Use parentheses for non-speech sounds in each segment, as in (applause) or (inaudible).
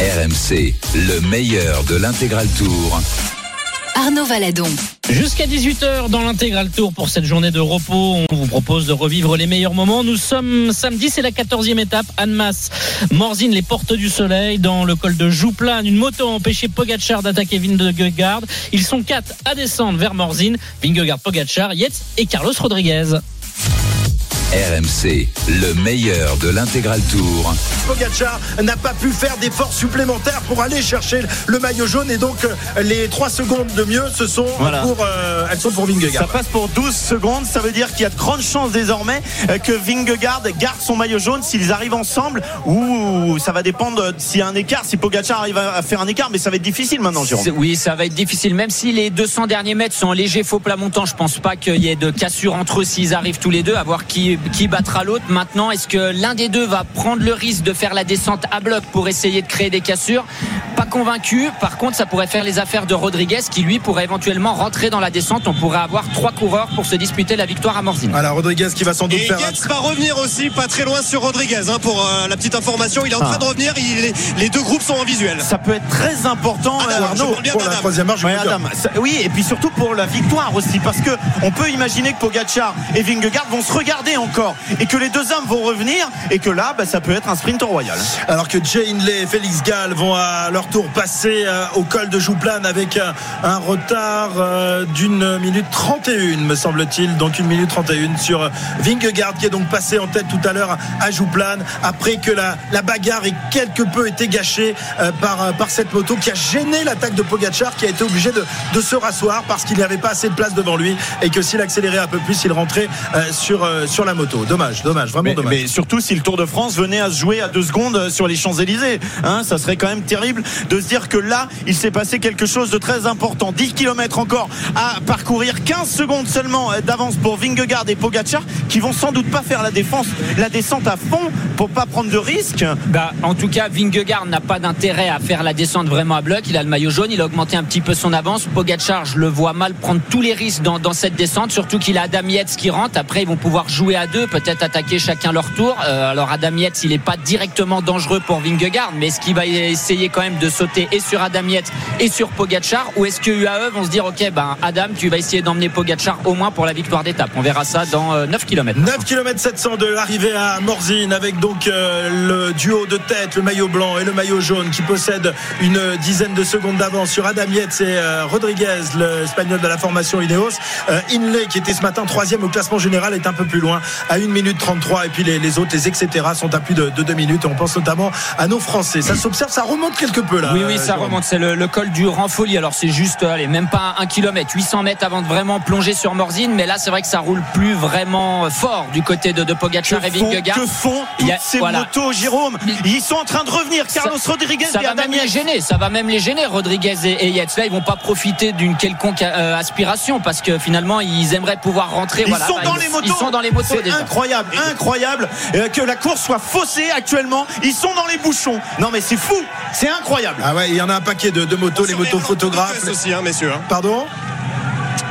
RMC, le meilleur de l'intégral tour. Arnaud Valadon. Jusqu'à 18h dans l'intégral tour pour cette journée de repos, on vous propose de revivre les meilleurs moments. Nous sommes samedi, c'est la 14e étape. Annemasse, Morzine, les portes du soleil dans le col de Jouplane. Une moto a empêché Pogacar d'attaquer Vingegaard. Ils sont quatre à descendre vers Morzine. Vingegaard, Pogacar, Yates et Carlos Rodriguez. RMC, le meilleur de l'intégral tour. Pogacar n'a pas pu faire d'efforts supplémentaires pour aller chercher le maillot jaune et donc euh, les 3 secondes de mieux ce sont Voilà. pour euh, elles sont pour Vingegaard. Ça passe pour 12 secondes, ça veut dire qu'il y a de grandes chances désormais euh, que Vingegaard garde son maillot jaune s'ils arrivent ensemble ou ça va dépendre s'il y a un écart, si Pogacar arrive à faire un écart, mais ça va être difficile maintenant, Jérôme. Oui, ça va être difficile. Même si les 200 derniers mètres sont en léger faux plat montant, je pense pas qu'il y ait de cassure entre eux s'ils arrivent tous les deux, à voir qui, qui battra l'autre. Maintenant, est-ce que l'un des deux va prendre le risque de faire la descente à bloc pour essayer de créer des cassures? Pas convaincu. Par contre, ça pourrait faire les affaires de Rodriguez qui, lui, pourrait éventuellement rentrer dans la descente. On pourrait avoir trois coureurs pour se disputer la victoire à Morzine. Voilà Rodriguez qui va sans doute Et faire Yates va revenir aussi pas très loin sur Rodriguez hein, pour euh, la petite information. Il est en train Ah. de revenir. Il est- les deux groupes sont en visuel. Ça peut être très important, Adam, je Arnaud. pour la d'Adam. troisième marche. Ouais. Adam. Ça- oui, et puis surtout pour la victoire aussi, parce que on peut imaginer que Pogacar et Vingegaard vont se regarder et que les deux hommes vont revenir, et que là, bah, ça peut être un sprint royal. Alors que Jay Hindley et Félix Gall vont à leur tour passer euh, au col de Jouplane avec un, un retard euh, d'une minute 31 me semble-t-il donc une minute 31 sur euh, Vingegaard qui est donc passé en tête tout à l'heure à Jouplane après que la, bagarre ait quelque peu été gâchée euh, par, euh, cette moto qui a gêné l'attaque de Pogacar qui a été obligé de, se rasseoir parce qu'il n'y avait pas assez de place devant lui et que s'il accélérait un peu plus il rentrait euh, sur, euh, sur la moto dommage dommage vraiment Mais, dommage mais surtout si le Tour de France venait à se jouer à deux secondes sur les Champs-Élysées, hein, ça serait quand même terrible de se dire que là, il s'est passé quelque chose de très important. 10 km encore à parcourir, 15 secondes seulement d'avance pour Vingegaard et Pogacar, qui vont sans doute pas faire la défense, la descente à fond pour pas prendre de risques. Bah, en tout cas, Vingegaard n'a pas d'intérêt à faire la descente vraiment à bloc. Il a le maillot jaune, il a augmenté un petit peu son avance. Pogacar, je le vois mal prendre tous les risques dans, dans cette descente, surtout qu'il a Adam Yates qui rentre. Après, ils vont pouvoir jouer à peut-être attaquer chacun leur tour. Euh, alors, Adam Yates, il n'est pas directement dangereux pour Vingegaard, mais est-ce qu'il va essayer quand même de sauter et sur Adam Yates et sur Pogacar? Ou est-ce que UAE vont se dire, OK, ben, Adam, tu vas essayer d'emmener Pogacar au moins pour la victoire d'étape? On verra ça dans euh, 9 km. 9 km 700 de l'arrivée à Morzine avec donc euh, le duo de tête, le maillot blanc et le maillot jaune qui possède une dizaine de secondes d'avance sur Adam Yates et euh, Rodriguez, le espagnol de la formation Ineos. Euh, Inley qui était ce matin troisième au classement général est un peu plus loin à 1 minute 33 et puis les, les autres, les etc. sont à plus de, de 2 minutes. On pense notamment à nos Français. Ça s'observe, ça remonte quelque peu là. Oui, oui, ça remonte. C'est le, le col du Ranfoli. Alors, c'est juste, allez, même pas un kilomètre, 800 mètres avant de vraiment plonger sur Morzine. Mais là, c'est vrai que ça roule plus vraiment fort du côté de, de Pogacar et Que font, Vingegaard. que font Il a- ces voilà. motos, Jérôme? Ils sont en train de revenir. Carlos Ça- Rodriguez Ça et va Adam même les Yates. gêner, ça va même les gêner, Rodriguez et, et Yates. Là, ils vont pas profiter d'une quelconque euh, aspiration parce que finalement, ils aimeraient pouvoir rentrer. Ils voilà, sont bah, dans ils, les motos. Ils sont dans les motos. Incroyable, incroyable euh, que la course soit faussée actuellement. Ils sont dans les bouchons. Non mais c'est fou, c'est incroyable. Ah ouais, il y en a un paquet de, de motos, les motos photographes. aussi, hein, messieurs. hein. Pardon?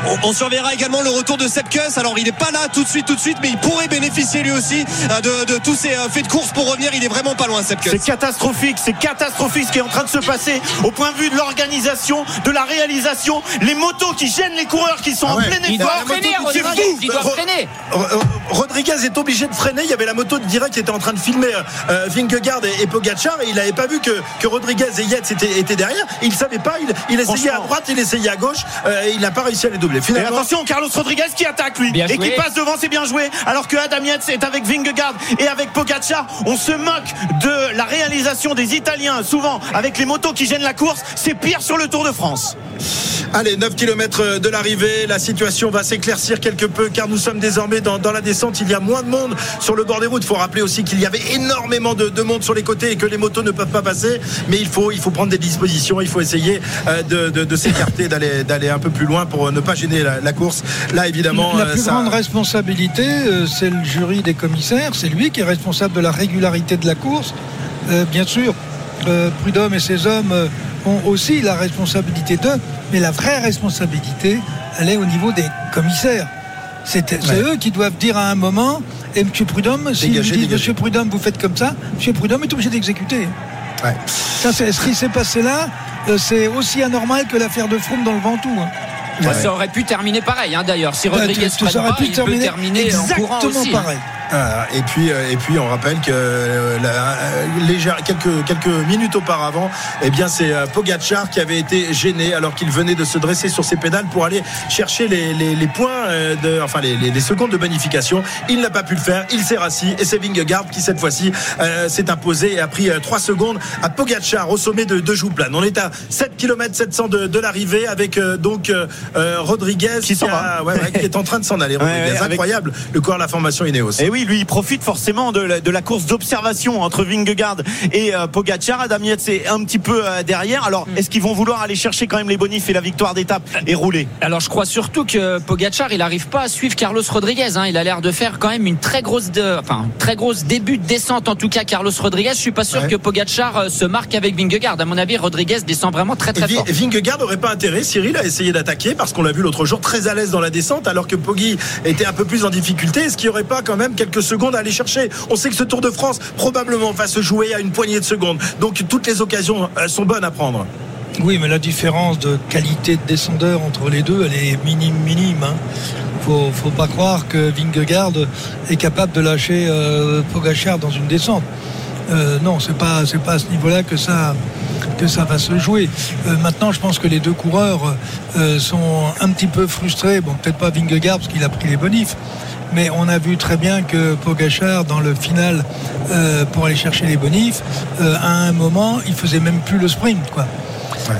On, on surveillera également le retour de Sepp Kuss. Alors il n'est pas là tout de suite, tout de suite, mais il pourrait bénéficier lui aussi euh, de, de tous ces euh, faits de course pour revenir. Il est vraiment pas loin, Sepp C'est catastrophique, c'est catastrophique ce qui est en train de se passer au point de vue de l'organisation, de la réalisation, les motos qui gênent les coureurs qui sont Ah en plein Il doit effort. freiner, C'est Rodriguez. fou. Il doit Ro- freiner. Ro- Ro- Rodriguez est obligé de freiner. Il y avait la moto de direct qui était en train de filmer euh, Vingegaard et, et Pogacar et il n'avait pas vu que, que Rodriguez et Yates étaient, étaient derrière. Il ne savait pas. Il, il essayait à droite, il essayait à gauche. euh, et il n'a pas réussi à les Et Finalement, attention, Carlos Rodriguez qui attaque lui Bien et qui passe devant, c'est bien joué. Alors que Adam Yates est avec Vingegaard et avec Pogacar, on se moque de la réalisation des Italiens, souvent avec les motos qui gênent la course. C'est pire sur le Tour de France. Allez, 9 km de l'arrivée. La situation va s'éclaircir quelque peu car nous sommes désormais dans, dans la descente. Il y a moins de monde sur le bord des routes. Il faut rappeler aussi qu'il y avait énormément de, de monde sur les côtés et que les motos ne peuvent pas passer. Mais il faut, il faut prendre des dispositions. Il faut essayer euh, de, de- de s'écarter, d'aller, d'aller un peu plus loin pour ne pas gêner la, la course. Là, évidemment, La euh, plus ça- grande responsabilité, euh, c'est le jury des commissaires. C'est lui qui est responsable de la régularité de la course. Euh, bien sûr, Prudhomme et ses hommes ont aussi la responsabilité d'eux, mais la vraie responsabilité, elle est au niveau des commissaires. C'est Ouais. eux qui doivent dire à un moment, et M. Prudhomme, s'ils Dégagez, disent dégagez. M. Prudhomme, vous faites comme ça, M. Prudhomme est obligé d'exécuter. Ouais. Ça, c'est ce qui s'est passé là. C'est aussi anormal que l'affaire de Froome dans le Ventoux. Hein. Ouais. Ça aurait pu terminer pareil, hein, d'ailleurs. Si Rodriguez tu, freine ça aurait pas, pu il terminer peut terminer en courant exactement aussi. hein. Ah, et puis euh, et puis on rappelle que euh, la- euh, légère- quelques quelques minutes auparavant, eh bien c'est euh, Pogacar qui avait été gêné alors qu'il venait de se dresser sur ses pédales pour aller chercher les, les, les points euh, de enfin les, les, les secondes de bonification. Il n'a pas pu le faire, il s'est rassis et c'est Vingegaard qui cette fois-ci euh, s'est imposé et a pris 3 secondes à Pogacar au sommet de, de Jouplane. On est à 7 km 700 de, de l'arrivée avec euh, donc euh, euh, Rodriguez Qui a- ouais, ouais, qui est en train de s'en aller. (laughs) Rodriguez, ouais, avec- incroyable, le corps de la formation Ineos. Et oui, lui, il profite forcément de la, de la course d'observation entre Vingegaard et euh, Pogacar. Adam Yates est un petit peu euh, derrière. Alors, est-ce qu'ils vont vouloir aller chercher quand même les bonifs et la victoire d'étape et rouler? Alors je crois surtout que Pogacar il n'arrive pas à suivre Carlos Rodriguez. hein. Il a l'air de faire quand même une très grosse, de- enfin très grosse début de descente en tout cas Carlos Rodriguez. Je suis pas sûr Ouais. que Pogacar euh, se marque avec Vingegaard. À mon avis Rodriguez descend vraiment très très fort. Vingegaard n'aurait pas intérêt, Cyril, à essayer d'attaquer parce qu'on l'a vu l'autre jour très à l'aise dans la descente alors que Poggi était un peu plus en difficulté. Est-ce qu'il n'y aurait pas quand même quelques secondes à aller chercher On sait que ce Tour de France probablement va se jouer à une poignée de secondes. Donc toutes les occasions euh, sont bonnes à prendre. Oui, mais la différence de qualité de descendeur entre les deux, elle est minime, minime. Hein. Faut, faut pas croire que Vingegaard est capable de lâcher euh, Pogacar dans une descente. Euh, non, c'est pas, c'est pas à ce niveau-là que ça, que ça va se jouer. Euh, maintenant, je pense que les deux coureurs sont un petit peu frustrés. Bon, peut-être pas Vingegaard parce qu'il a pris les bonifs. Mais on a vu très bien que Pogachar, dans le final, euh, pour aller chercher les bonifs, euh, à un moment, il faisait même plus le sprint, quoi.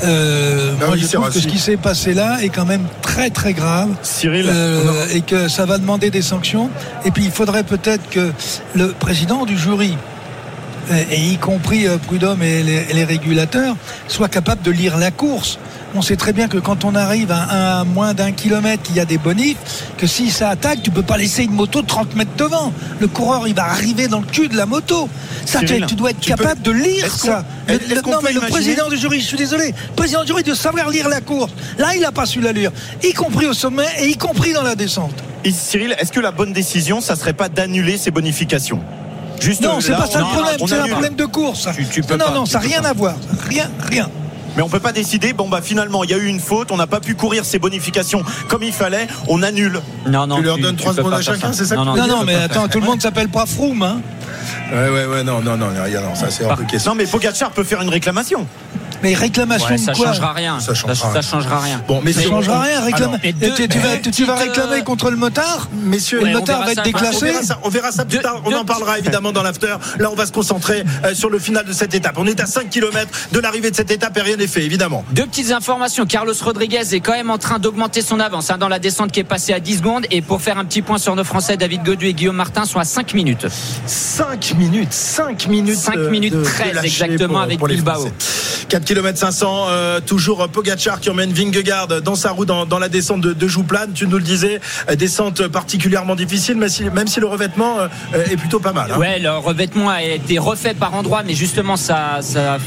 Euh, moi, je trouve que ce qui s'est passé là est quand même très très grave Cyril euh, et que ça va demander des sanctions. Et puis il faudrait peut-être que le président du jury, et y compris Prud'homme et les, et les régulateurs, soit capable de lire la course. On sait très bien que quand on arrive à, à moins d'un kilomètre, qu'il y a des bonifs, que si ça attaque, tu peux pas laisser une moto 30 mètres devant. Le coureur, il va arriver dans le cul de la moto. Ça, tu, dois être tu peux- capable de lire ça. Le- le- non, mais le président du jury, je suis désolé, le président du jury de savoir lire la course. Là, il n'a pas su la lire, y compris au sommet et y compris dans la descente. Et Cyril, est-ce que la bonne décision, ça serait pas d'annuler ces bonifications? Juste Non, c'est pas ça le problème, c'est un problème de course. ça. Tu- tu peux non, pas, non, ça n'a rien pas. à voir. Rien, rien. Mais on peut pas décider, bon bah finalement il y a eu une faute, on n'a pas pu courir ces bonifications comme il fallait, on annule. Non, non, Tu leur donnes trois secondes à chacun, c'est ça que Non, tu non, veux Non, mais attends, tout le monde s'appelle pas Froome. Hein. Ouais, ouais, ouais, non, non, non, rien, non, ça c'est hors de question. Non mais Pogacar peut faire une réclamation. Mais réclamation Ouais, ça de quoi changera rien. Ça changera ça rien. changera rien. Bon, mais Ça changera rien, réclame. Alors, et deux- tu, tu vas, tu- tu vas petites, réclamer euh, contre le motard Messieurs, le motard verra va être ça, On déclassé. verra ça, on verra ça plus tard. On en parlera évidemment dans l'after. Là, on va se concentrer euh, sur le final de cette étape. On est à 5 km de l'arrivée de cette étape et rien n'est fait, évidemment. Deux petites informations. Carlos Rodriguez est quand même en train d'augmenter son avance hein, dans la descente qui est passée à 10 secondes. Et pour faire un petit point sur nos Français, David Godu et Guillaume Martin sont à 5 minutes. 5 minutes, 5 minutes. 5 euh, minutes de- de 13 lâcher exactement pour- avec pour Bilbao. Français. 4 km 500, euh, toujours Pogacar qui emmène Vingegaard dans sa roue dans, la descente de, de Jouplane. Tu nous le disais, euh, descente particulièrement difficile, même si, le revêtement euh, est plutôt pas mal. hein. Ouais, le revêtement a été refait par endroits, mais justement, ça,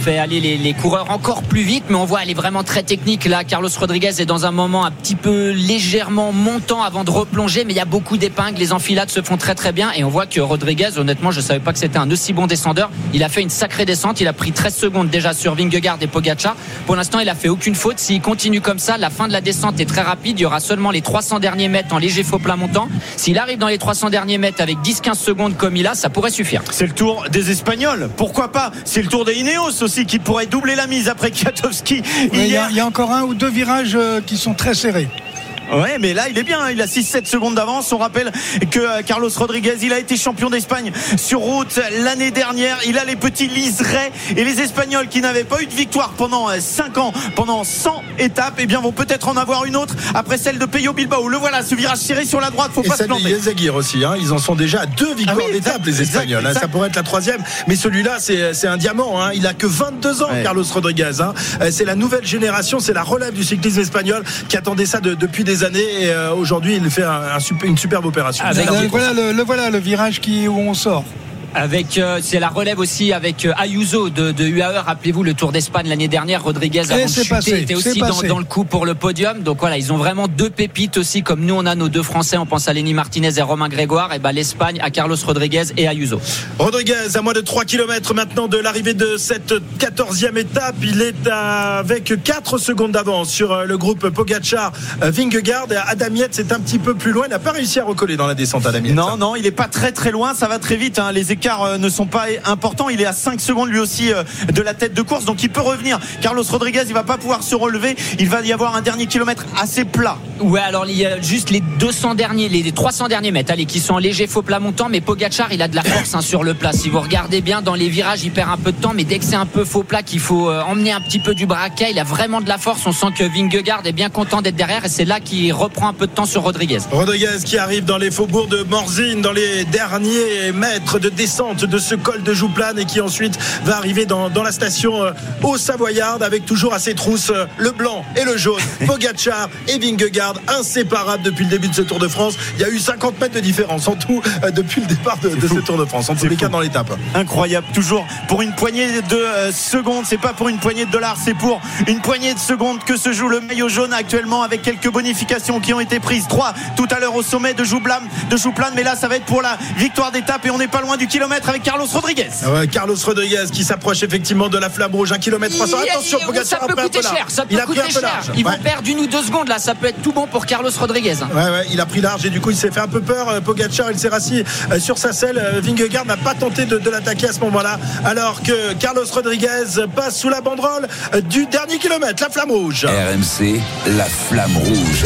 fait aller les, coureurs encore plus vite. Mais on voit, elle est vraiment très technique. Là, Carlos Rodriguez est dans un moment un petit peu légèrement montant avant de replonger, mais il y a beaucoup d'épingles. Les enfilades se font très très bien. Et on voit que Rodriguez, honnêtement, je savais pas que c'était un aussi bon descendeur. Il a fait une sacrée descente. Il a pris 13 secondes déjà sur Vingegaard Pogacar. Pour l'instant, il a fait aucune faute. S'il continue comme ça, la fin de la descente est très rapide. Il y aura seulement les 300 derniers mètres en léger faux plat montant. S'il arrive dans les 300 derniers mètres avec 10-15 secondes comme il a, ça pourrait suffire. C'est le tour des Espagnols, pourquoi pas? C'est le tour des Ineos aussi qui pourrait doubler la mise après Kwiatkowski Mais Il y, hier. a- il y a encore un ou deux virages euh, qui sont très serrés. Ouais, mais là, il est bien. hein. Il a 6-7 secondes d'avance. On rappelle que euh, Carlos Rodriguez, il a été champion d'Espagne sur route l'année dernière. Il a les petits liserets et les Espagnols qui n'avaient pas eu de victoire pendant 5 ans, pendant 100 étapes, eh bien, vont peut-être en avoir une autre après celle de Peyo Bilbao. Le voilà, ce virage serré sur la droite. Faut Et pas se planter. Aussi, hein. ils en sont déjà à deux victoires Ah oui, d'étape, les Espagnols. hein. exact. Ça pourrait être la troisième, mais celui-là, c'est c'est un diamant. hein. Il a que 22 ans, Ouais. Carlos Rodriguez. Euh, C'est la nouvelle génération, c'est la relève du cyclisme espagnol qui attendait ça de- depuis des années. Et euh, aujourd'hui, il fait un- un super- une superbe opération. Avec- Le, voilà, le, le voilà le virage qui, où on sort. Avec euh, c'est la relève aussi avec euh, Ayuso de, de UAE. Rappelez-vous le Tour d'Espagne l'année dernière, Rodriguez avant de chuter passé, était aussi dans, le coup pour le podium. Donc voilà, ils ont vraiment deux pépites aussi, comme nous on a nos deux Français. On pense à Lenny Martinez et Romain Grégoire. Et ben l'Espagne à Carlos Rodriguez et Ayuso. Rodriguez, à moins de 3 km maintenant de l'arrivée de cette 14e étape, il est avec 4 secondes d'avance sur euh, le groupe Pogacar euh, Vingegaard. Et Adam Yates est un petit peu plus loin, il n'a pas réussi à recoller dans la descente Adam Yates. Non, non, il est pas très très loin, ça va très vite. hein. Les écarts euh, ne sont pas importants. Il est à 5 secondes lui aussi euh, de la tête de course, donc il peut revenir. Carlos Rodriguez, il va pas pouvoir se relever. Il va y avoir un dernier kilomètre assez plat. Ouais, alors il y a juste les 200 derniers, les 300 derniers mètres, allez, qui sont en léger faux plat montant, mais Pogachar, il a de la force hein, sur le plat. Si vous regardez bien dans les virages, il perd un peu de temps, mais dès que c'est un peu faux plat, qu'il faut euh, emmener un petit peu du braquet, il a vraiment de la force. On sent que Vingegaard est bien content d'être derrière, et c'est là qu'il reprend un peu de temps sur Rodriguez. Rodriguez qui arrive dans les faubourgs de Morzine, dans les derniers mètres de descente de ce col de Jouplane et qui ensuite va arriver dans, dans la station euh, au Savoyard avec toujours à ses trousses euh, le blanc et le jaune. (laughs) Pogacar et Vingegaard inséparables depuis le début de ce Tour de France. Il y a eu 50 mètres de différence en tout euh, depuis le départ de, de ce Tour de France. En tous les cas dans l'étape. Incroyable, toujours pour une poignée de secondes. C'est pas pour une poignée de dollars, c'est pour une poignée de secondes que se joue le maillot jaune actuellement avec quelques bonifications qui ont été prises. Trois tout à l'heure au sommet de Joublane, de Jouplane, mais là ça va être pour la victoire d'étape et on n'est pas loin du kilomètre avec Carlos Rodriguez. Ah ouais, Carlos Rodriguez qui s'approche effectivement de la flamme rouge, 1 km 300. Il- Attention, il- Pogacar ça a peut pris un peu coûter large. cher, ça peut Il a pris coûter un peu cher. large. Ils Ouais. vont perdre une ou deux secondes là, ça peut être tout bon pour Carlos Rodriguez. Ouais, ouais, il a pris large et du coup il s'est fait un peu peur. Euh, Pogacar, il s'est rassis euh, sur sa selle. Euh, Vingegaard n'a pas tenté de, de l'attaquer à ce moment-là, alors que Carlos Rodriguez passe sous la banderole du dernier kilomètre, la flamme rouge. RMC, la flamme rouge.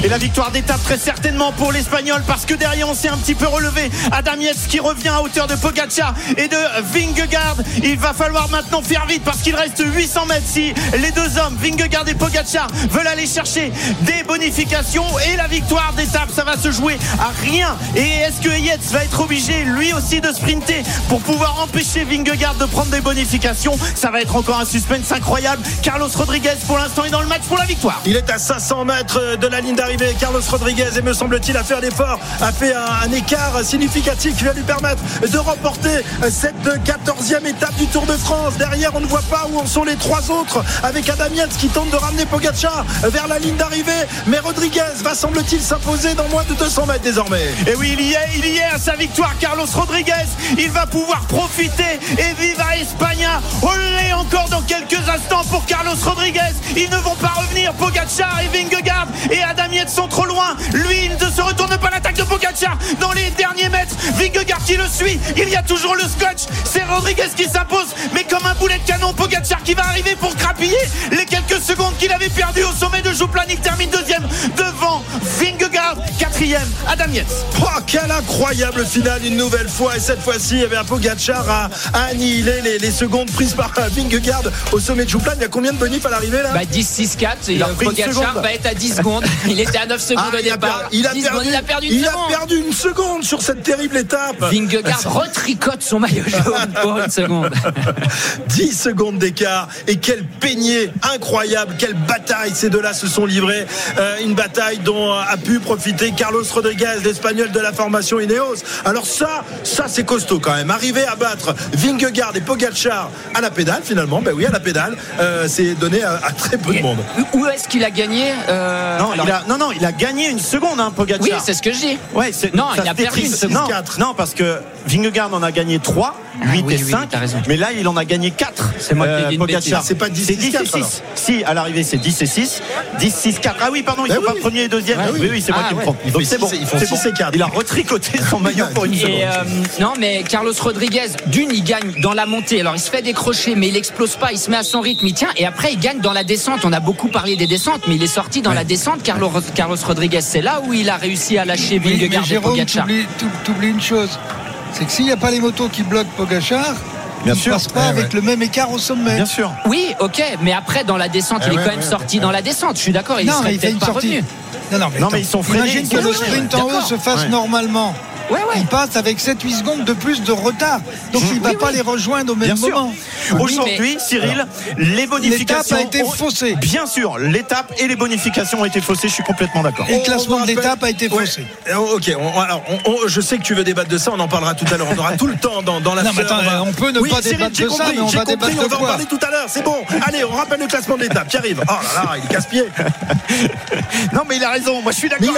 Et la victoire d'étape très certainement pour l'Espagnol parce que derrière on s'est un petit peu relevé. Adam Yates qui revient à hauteur de Pogacar et de Vingegaard. Il va falloir maintenant faire vite parce qu'il reste 800 mètres si les deux hommes, Vingegaard et Pogacar, veulent aller chercher des bonifications et la victoire d'étape. Ça va se jouer à rien. Et est-ce que Yates va être obligé lui aussi de sprinter pour pouvoir empêcher Vingegaard de prendre des bonifications? Ça va être encore un suspense incroyable. Carlos Rodriguez pour l'instant est dans le match pour la victoire. Il est à 500 mètres de la ligne d'arrivée. Carlos Rodriguez, et me semble-t-il, a fait un effort, a fait un, écart significatif qui va lui permettre de remporter cette 14e étape du Tour de France. Derrière, on ne voit pas où en sont les trois autres, avec Adam Yates qui tente de ramener Pogacar vers la ligne d'arrivée. Mais Rodriguez va, semble-t-il, s'imposer dans moins de 200 mètres désormais. Et oui, il y est, il y est à sa victoire, Carlos Rodriguez. Il va pouvoir profiter et viva España. Olé encore dans quelques instants pour Carlos Rodriguez. Ils ne vont pas revenir. Pogacar et Vingegaard et Adam Yates sont trop loin. Lui, il ne se retourne pas l'attaque de Pogacar dans les derniers mètres. Vingegaard qui le suit. Il y a toujours le scotch. C'est Rodriguez qui s'impose, mais comme un boulet de canon, Pogacar qui va arriver pour grappiller les quelques secondes qu'il avait perdues au sommet de Jouplan. Il termine deuxième devant Vingegaard, quatrième Adam Yates. Oh, quelle incroyable finale une nouvelle fois et cette fois-ci il y avait un Pogacar à, à annihiler les, les secondes prises par euh, Vingegaard au sommet de Jouplan il y a combien de bonifs à l'arrivée là? Bah 10-6-4 et Il a euh, Pogacar va être à 10 secondes. Il était à 9 secondes Ah, au il, a départ. per- il a 10 perdu, secondes, il a perdu une il a seconde. perdu une seconde sur cette terrible étape. Vingegaard (laughs) retricote son maillot jaune pour une seconde. (laughs) 10 secondes d'écart et quel peigné incroyable, quelle bataille ces deux-là se sont livrés. Euh, une bataille dont a pu profiter Carlos Rodriguez, l'espagnol de la formation Ineos. Alors ça, ça c'est costaud quand même. Arriver à battre Vingegaard et Pogacar à la pédale finalement, ben oui à la pédale, euh, c'est donné à, à très peu de monde. Où est-ce qu'il a gagné Euh, Non, alors- il a, non, non, il a gagné une seconde, hein, Pogacar. Oui, c'est ce que je dis. Ouais, Non, il a perdu une seconde. Non, Quatre. non, parce que Vingegaard en a gagné 3, 8 oui, et oui, 5. t'as raison. mais là, il en a gagné 4. C'est moi qui ai dit une bêtise. C'est pas 10 C'est et 10 et 4, 6. alors. Si, à l'arrivée, c'est 10 et 6. 10, 6, 4. Ah oui, pardon, ils Ben sont pas oui. premier et deuxième. Ah oui. oui, oui, c'est moi Ah qui me trompe. Il Donc c'est bon. et- ils font c'est six bon. et quatre. Il a retricoté son maillot pour une seconde. Euh, non, mais Carlos Rodriguez, d'une, il gagne dans la montée. Alors, il se fait décrocher, mais il explose pas. Il se met à son rythme. Il tient. Et après, il gagne dans la descente. On a beaucoup parlé des descentes, mais il est sorti dans la descente. Carlos, Carlos Rodriguez, c'est là où il a réussi à lâcher Vingegaard et Pogacar. t'oublies t'ou- t'oublies une chose. C'est que s'il n'y a pas les motos qui bloquent Pogachar, Bien il sûr. ne passe pas Ouais, avec ouais. le même écart au sommet. Bien sûr. Oui, ok, mais après, dans la descente, Eh il est ouais, quand même ouais, sorti ouais. dans la descente. Je suis d'accord, il non, serait mais il fait peut-être une pas sortie. revenu. Non, non, mais, Non, attends. mais ils sont freinés, Imagine que le sprint en haut se fasse Ouais. normalement. Ouais, ouais. il passe avec 7-8 secondes de plus de retard. Donc il ne va Oui, pas oui. les rejoindre au même Bien sûr. moment. Aujourd'hui, Cyril, les bonifications. L'étape a été ont- faussée. Bien sûr, l'étape et les bonifications ont été faussées, je suis complètement d'accord. Et le On- classement on de l'étape a été faussé. Ok, on- alors on- on- je sais que tu veux débattre de ça, on en parlera tout à l'heure. On aura tout le temps dans, dans la Non, mais attends, on peut ne oui, pas Cyril, débattre j'ai de ça, compris, mais on j'ai va compris, débattre on de va en parler tout à l'heure. C'est bon. Allez, on rappelle le classement de l'étape qui arrive. Oh là là, il est casse-pied. (laughs) Non, mais il a raison, moi je suis d'accord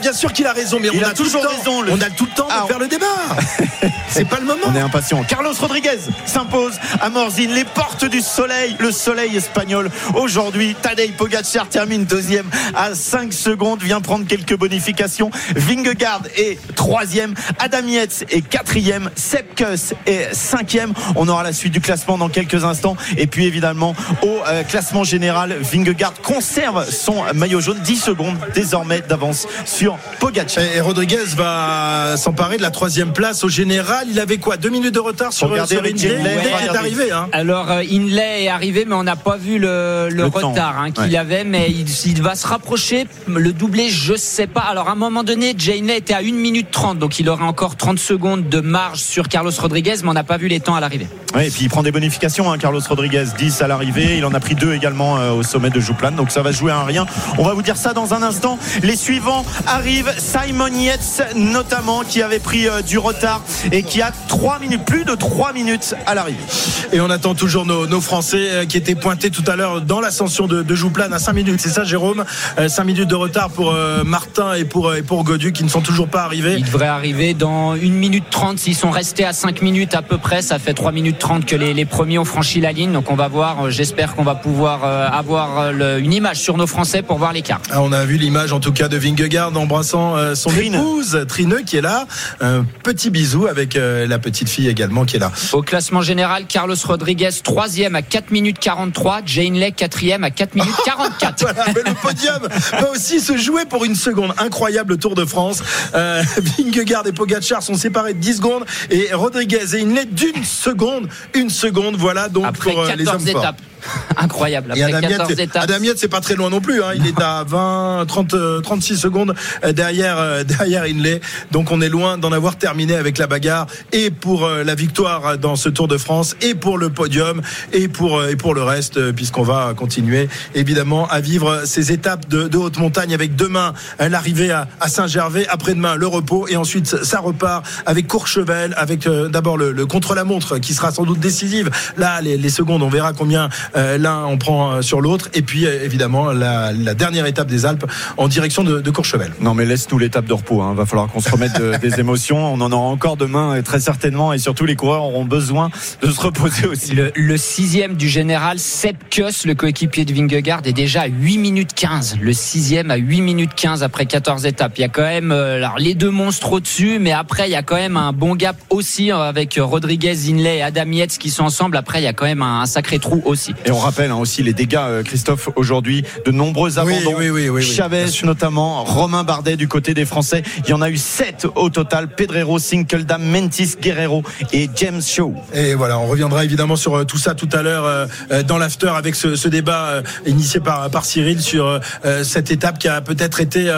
bien sûr qu'il a raison, mais Il on a toujours raison, On a tout le temps Ah, de faire le débat. (laughs) C'est pas le moment. On est impatient. Carlos Rodriguez s'impose à Morzine, les portes du soleil, le soleil espagnol. Aujourd'hui, Tadej Pogacar termine deuxième à 5 secondes, vient prendre quelques bonifications. Vingegaard est troisième, Adam Yates est quatrième, Sepp Kuss est cinquième. On aura la suite du classement dans quelques instants. Et puis évidemment, au euh, classement général, Vingegaard conserve son maillot jaune, 10 secondes désormais d'avance sur Pogacar. Et Rodriguez va s'emparer de la troisième place au général. Il avait quoi Deux minutes de retard sur, Regardez sur est arrivé. Hein. Alors euh, Inlay est arrivé, mais on n'a pas vu le, le Le temps. retard hein, qu'il Ouais. avait, mais il, il va se rapprocher. Le doublé, je sais pas. Alors à un moment donné, Janey était à 1 minute 30, donc il aurait encore 30 secondes de marge sur Carlos Rodriguez, mais on n'a pas vu les temps à l'arrivée. Ouais, et puis il prend des bonifications, hein, Carlos Rodriguez, 10 à l'arrivée. Il en a pris deux également euh, au sommet de Jouplan. Donc ça va jouer à un rien. On va vous dire ça dans un instant. Les suivants arrivent. Simon Yates, notamment, qui avait pris euh, du retard et qui a 3 minutes, plus de 3 minutes à l'arrivée. Et on attend toujours nos, nos Français euh, qui étaient pointés tout à l'heure dans l'ascension de, de Jouplane à 5 minutes. C'est ça, Jérôme? 5 minutes de retard pour euh, Martin et pour, euh, et pour Godu qui ne sont toujours pas arrivés. Il devrait arriver dans 1 minute 30. S'ils sont restés à 5 minutes à peu près, ça fait 3 minutes 30 que les, les premiers ont franchi la ligne. Donc on va voir, euh, j'espère qu'on va pouvoir euh, avoir euh, le- une image sur nos Français pour voir l'écart. Ah, on a vu l'image en tout cas de Vingegaard embrassant euh, son Trine. épouse Trineux qui est là. Un petit bisou avec euh, la petite fille également qui est là. Au classement général, Carlos Rodriguez, 3 à 4 minutes 43. Jane Lay, 4 à 4 minutes (laughs) 44. Voilà, mais le podium va aussi se jouer pour une seconde. Incroyable Tour de France. Euh, (laughs) Vingegaard et Pogacar sont séparés de 10 secondes et Rodriguez et Inlet d'une seconde. Une seconde, voilà donc Après pour euh, les 14 hommes forts. (laughs) Incroyable. Après Adam 14 Yates, étapes. Adam Yates, c'est pas très loin non plus. Hein. Il est à 20, 30, euh, 36 secondes euh, derrière, euh, (laughs) derrière Inley. Donc on est loin d'en avoir terminé avec la bagarre et pour euh, la victoire dans ce Tour de France et pour le podium et pour, et pour le reste, puisqu'on va continuer évidemment à vivre ces étapes de, de haute montagne avec demain l'arrivée à, à Saint-Gervais, après-demain le repos et ensuite ça repart avec Courchevel, avec euh, d'abord le, le contre-la-montre qui sera sans doute décisive. Là, les, les secondes, on verra combien euh, l'un on prend euh, sur l'autre. Et puis euh, évidemment la, la dernière étape des Alpes en direction de, de Courchevel. Non, mais laisse-nous l'étape de repos. Hein. Va falloir qu'on se remette de- des (laughs) émotions. On en aura encore demain, et très certainement. Et surtout, les coureurs auront besoin de se reposer aussi. Le, le sixième du général, Sepp Kuss, le coéquipier de Vingegaard, est déjà à 8 minutes 15. Le sixième à 8 minutes 15 après 14 étapes. Il y a quand même euh, alors, les deux monstres au-dessus, mais après, il y a quand même un bon gap aussi avec Rodriguez, Inlay et Adam Yates qui sont ensemble. Après, il y a quand même un, un sacré trou aussi. Et on rappelle hein, aussi les dégâts, euh, Christophe, aujourd'hui, de nombreux abandons. oui, oui, oui, oui, Chavez notamment, Romain Bardet du côté des Français. Il y en a eu 7 au total. Pedrero, Sinkeldam, Mentis, Guerrero et James Shaw. Et voilà, on reviendra évidemment sur euh, tout ça tout à l'heure euh, euh, dans l'after avec ce, ce débat euh, initié par, par Cyril sur euh, cette étape qui a peut-être été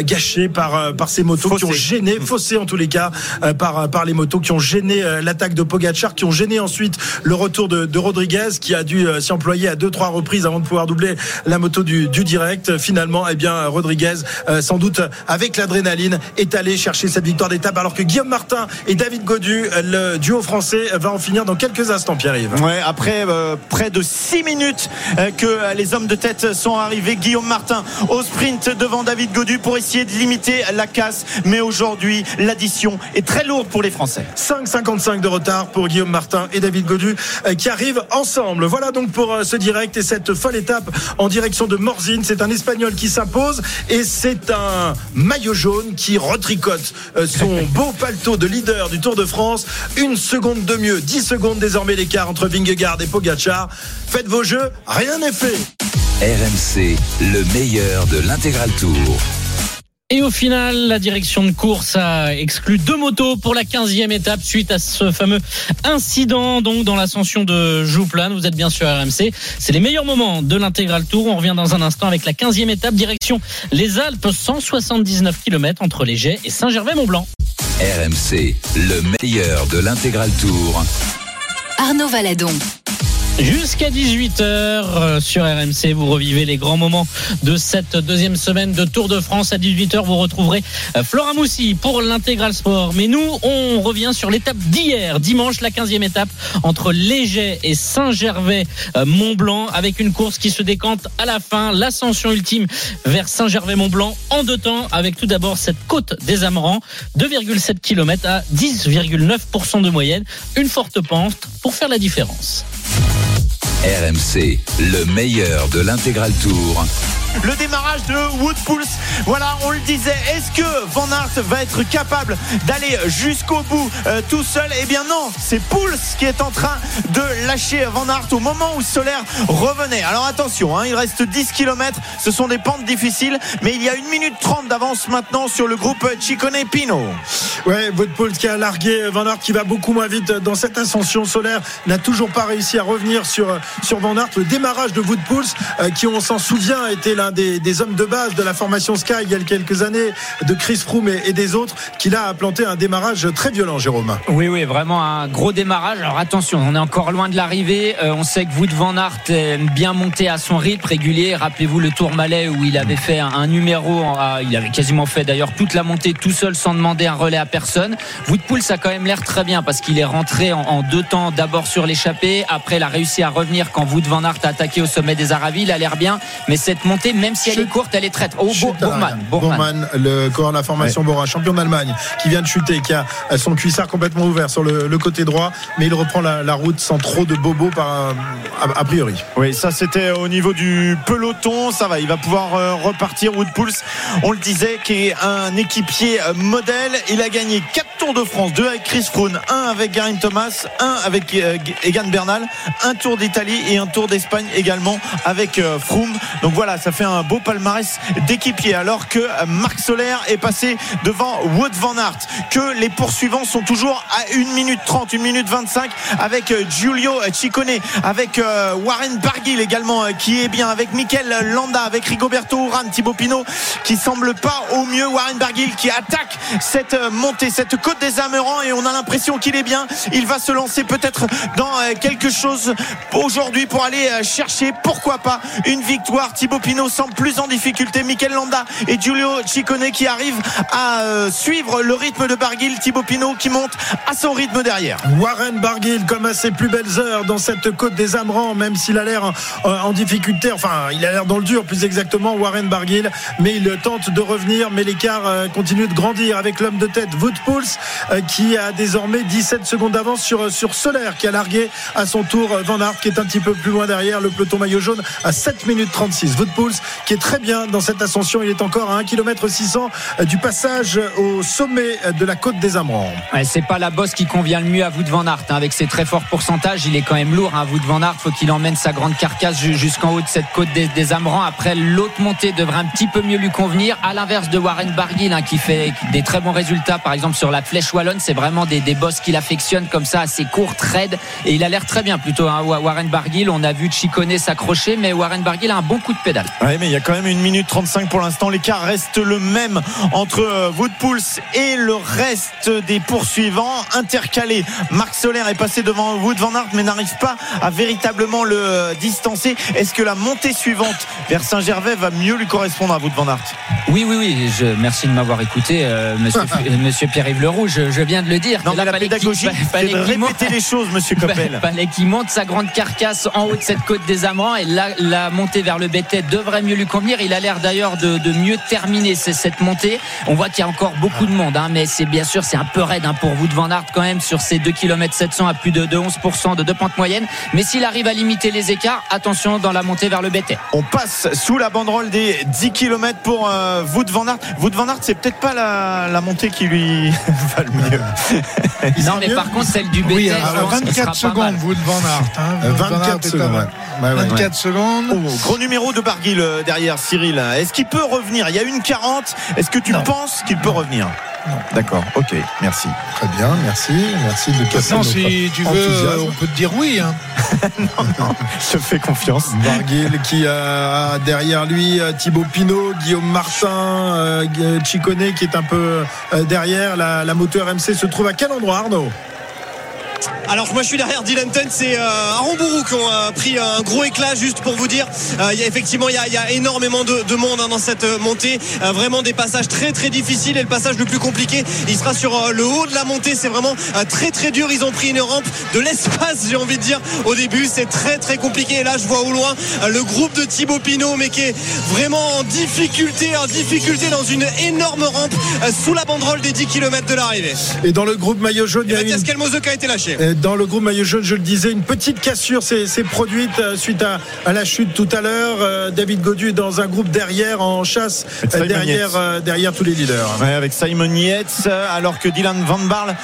gâchée par, par ces motos qui ont gêné, faussée en tous les cas, euh, par, par les motos qui ont gêné l'attaque de Pogacar, qui ont gêné ensuite le retour de, de Rodriguez qui a dû euh, s'y employer à deux trois reprises avant de pouvoir doubler la moto du, du direct. Finalement, eh bien Rodriguez, euh, sans doute avec l'adrénaline, est allé chercher cette victoire d'étape alors que Guillaume Martin et David Godu, euh, le duo français, va en finir dans quelques instants, Pierre-Yves. Ouais, après euh, près de 6 minutes euh, que euh, les hommes de tête sont arrivés. Guillaume Martin au sprint devant David Godu pour essayer de limiter la casse. Mais aujourd'hui, l'addition est très lourde pour les Français. 5,55 de retard pour Guillaume Martin et David Godu euh, qui arrivent ensemble. Voilà donc pour euh, ce direct et cette folle étape en direction de Morzine. C'est un Espagnol qui s'impose et c'est un maillot jaune qui retricote euh, son (laughs) beau paletot de leader du Tour de France. Une seconde de mieux, 10 secondes désormais l'écart entre Vingegaard et Pogacar. Faites vos jeux, rien n'est fait. RMC, le meilleur de l'intégral tour. Et au final, la direction de course a exclu deux motos pour la 15e étape suite à ce fameux incident donc dans l'ascension de Jouplane. Vous êtes bien sur RMC. C'est les meilleurs moments de l'intégral tour. On revient dans un instant avec la 15e étape direction les Alpes, 179 km entre les Jets et Saint-Gervais-Mont-Blanc. RMC, le meilleur de l'intégral tour. Arnaud Valadon. Jusqu'à 18h euh, sur RMC, vous revivez les grands moments de cette deuxième semaine de Tour de France. À 18h, vous retrouverez euh, Flora Moussi pour l'intégral sport. Mais nous, on revient sur l'étape d'hier, dimanche, la 15e étape entre Léger et Saint-Gervais-Mont-Blanc avec une course qui se décante à la fin, l'ascension ultime vers Saint-Gervais-Mont-Blanc en deux temps avec tout d'abord cette côte des Amerans, 2,7 km à 10,9% de moyenne, une forte pente pour faire la différence. RMC, le meilleur de l'intégral tour. Le démarrage de Wood Pulse. Voilà, on le disait. Est-ce que Van Aert va être capable d'aller jusqu'au bout euh, tout seul? Eh bien non, c'est Pulse qui est en train de lâcher Van Aert au moment où Solaire revenait. Alors attention, hein, il reste 10 km. Ce sont des pentes difficiles, mais il y a une minute 30 d'avance maintenant sur le groupe Chicone Pino. Ouais, Wood Pulse qui a largué Van Aert qui va beaucoup moins vite dans cette ascension solaire n'a toujours pas réussi à revenir sur, sur Van Aert. Le démarrage de Wood Pulse euh, qui on s'en souvient était l'un des, hommes de base de la formation Sky il y a quelques années, de Chris Froome et, des autres, qui là a planté un démarrage très violent, Jérôme. Oui, oui, vraiment un gros démarrage. Alors attention, on est encore loin de l'arrivée. Euh, on sait que Wout van Aert aime bien monter à son rythme régulier. Rappelez-vous le Tour Malais où il avait fait un, numéro, il avait quasiment fait d'ailleurs toute la montée tout seul sans demander un relais à personne. Wout Poels a quand même l'air très bien parce qu'il est rentré en, deux temps, d'abord sur l'échappée, après il a réussi à revenir quand Wout van Aert a attaqué au sommet des Aravis. Il a l'air bien, mais cette montée, même si elle est courte, elle est très. Oh, Bourman, Bourman, le corps de la formation ouais. Bora, champion d'Allemagne, qui vient de chuter, qui a son cuissard complètement ouvert sur le, le côté droit, mais il reprend la, la, route sans trop de bobos par, a, a, priori. Oui, ça c'était au niveau du peloton, ça va, il va pouvoir euh, repartir. Wood Pouls, on le disait, qui est un équipier euh, modèle. Il a gagné 4 Tours de France, 2 avec Chris Froome, 1 avec Garin Thomas, 1 avec euh, Egan Bernal, un Tour d'Italie et un Tour d'Espagne également avec Froome. Donc voilà, ça fait un beau palmarès d'équipier alors que Marc Solaire est passé devant Wood Van Aert que les poursuivants sont toujours à 1 minute 30 1 minute 25 avec Giulio Ciccone avec Warren Barguil également qui est bien avec Mikel Landa avec Rigoberto Urán Thibaut Pinot qui semble pas au mieux. Warren Barguil qui attaque cette montée cette côte des Amerans et on a l'impression qu'il est bien. Il va se lancer peut-être dans quelque chose aujourd'hui pour aller chercher pourquoi pas une victoire. Thibaut Pinot semble plus en difficulté. Mikel Landa et Giulio Ciccone qui arrivent à euh, suivre le rythme de Barguil. Thibaut Pinot qui monte à son rythme derrière. Warren Barguil comme à ses plus belles heures dans cette côte des Amerans même s'il a l'air en, en, difficulté. Enfin il a l'air dans le dur plus exactement Warren Barguil. Mais il tente de revenir mais l'écart euh, continue de grandir avec l'homme de tête Wout Pouls euh, qui a désormais 17 secondes d'avance sur, sur Solaire qui a largué à son tour Van Aert qui est un petit peu plus loin derrière. Le peloton maillot jaune à 7 minutes 36 Wout Qui est très bien dans cette ascension. Il est encore à 1 km 600 du passage au sommet de la côte des Amerans. Ouais, c'est pas la bosse qui convient le mieux à Wout Van Aert hein, avec ses très forts pourcentages il est quand même lourd hein, Wout Van Aert. Faut qu'il emmène sa grande carcasse jusqu'en haut de cette côte des, des après l'autre montée devrait un petit peu mieux lui convenir à l'inverse de Warren Barguil hein, qui fait des très bons résultats par exemple sur la flèche wallonne. C'est vraiment des, des bosses qu'il affectionne comme ça assez courtes raides. Et il a l'air très bien plutôt hein, Warren Barguil. On a vu Chicone s'accrocher mais Warren Barguil a un bon coup de pédale oui mais il y a quand même une minute 35 pour l'instant l'écart reste le même entre Wood Pouls et le reste des poursuivants intercalés Marc Solaire est passé devant Wood Van Aert mais n'arrive pas à véritablement le distancer est-ce que la montée suivante vers Saint-Gervais va mieux lui correspondre à Wout van Aert? Oui, oui, oui. Je, merci de m'avoir écouté, euh, monsieur, (laughs) monsieur Pierre-Yves Leroux. Je, je, viens de le dire. Non, mais la pédagogie, c'est de répéter monte, les choses, monsieur (laughs) Coppel. qu'il monte sa grande carcasse en haut de cette côte des Amants et la, la montée vers le devrait mieux lui convenir. Il a l'air d'ailleurs de, de, mieux terminer cette montée. On voit qu'il y a encore beaucoup de monde, hein, mais c'est bien sûr, c'est un peu raide hein, pour Wout van Aert quand même sur ces 2 km 700 à plus de, de 11% de deux pentes moyennes. Mais s'il arrive à limiter les écarts, attention dans la montée vers le BT. On passe sous la banderole des 10 km pour euh, Wout van Aert. Wout van Aert, c'est peut-être pas la, la, montée qui lui (laughs) va le mieux. non, mais mieux par contre, celle du BT. Oui, alors, 24 secondes, Wout van Aert. Hein. 24 secondes. Ouais, ouais, 24 secondes. Oh, gros numéro de Barguil derrière Cyril. Est-ce qu'il peut revenir? Il y a une 40. Est-ce que tu non. penses qu'il peut revenir? D'accord, ok, merci. Très bien, merci. Merci de casser Non, si tu veux, on peut te dire oui. hein. (laughs) Je te fais confiance. Barguil qui a derrière lui euh, Thibaut Pinot, Guillaume Martin, euh, Chicone qui est un peu euh, derrière. La, la moto RMC se trouve à quel endroit Arnaud? Alors moi je suis derrière Dylan Tunt, c'est euh, Aaron Bourou qui ont euh, pris un gros éclat juste pour vous dire. Euh, il y a effectivement il y a, il y a énormément de, de monde hein, dans cette montée, vraiment des passages très très difficiles et le passage le plus compliqué, il sera sur le haut de la montée. C'est vraiment très très dur. Ils ont pris une rampe de l'espace, j'ai envie de dire. Au début c'est très très compliqué. Et là je vois au loin le groupe de Thibaut Pinot, mais qui est vraiment en difficulté, en difficulté dans une énorme rampe sous la banderole des 10 km de l'arrivée. Et dans le groupe maillot jaune, il y a Mathias une qui a été lâché. Euh, Dans le groupe maillot jaune, je le disais, une petite cassure s'est produite euh, suite à, à la chute tout à l'heure. Euh, David Godu est dans un groupe derrière en chasse, derrière, tous les leaders. Ouais, avec Simon Yates, alors que Dylan Van Barle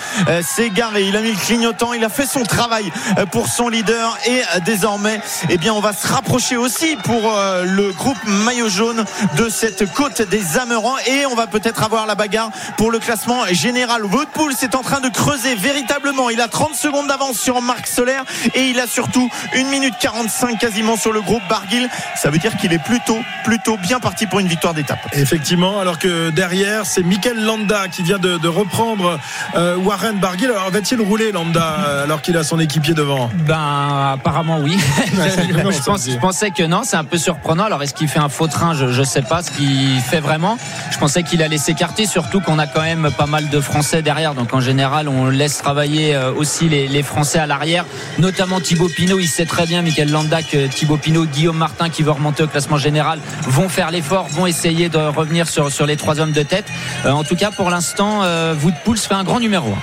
s'est garé. Il a mis le clignotant, il a fait son travail pour son leader et désormais, eh bien, on va se rapprocher aussi pour le groupe maillot jaune de cette côte des Amerans et on va peut-être avoir la bagarre pour le classement général. Woodpool est en train de creuser véritablement. Il a 30 secondes d'avance sur Marc Solaire et il a surtout 1 minute 45 quasiment sur le groupe Barguil. Ça veut dire qu'il est plutôt, plutôt bien parti pour une victoire d'étape. Effectivement, alors que derrière, c'est Mikel Landa qui vient de, de reprendre euh, Warren Barguil. Alors va-t-il rouler Landa euh, alors qu'il a son équipier devant? Ben apparemment oui. (laughs) je, pense- je pensais que non, c'est un peu surprenant. Alors est-ce qu'il fait un faux train? Je ne sais pas ce qu'il fait vraiment. Je pensais qu'il allait s'écarter, surtout qu'on a quand même pas mal de Français derrière. Donc en général, on laisse travailler euh, les, Français à l'arrière, notamment Thibaut Pinot. Il sait très bien, Michael Landa, que Thibaut Pinot, Guillaume Martin, qui veut remonter au classement général, vont faire l'effort, vont essayer de revenir sur, les trois hommes de tête. Euh, en tout cas, pour l'instant, euh, Woodpools fait un grand numéro.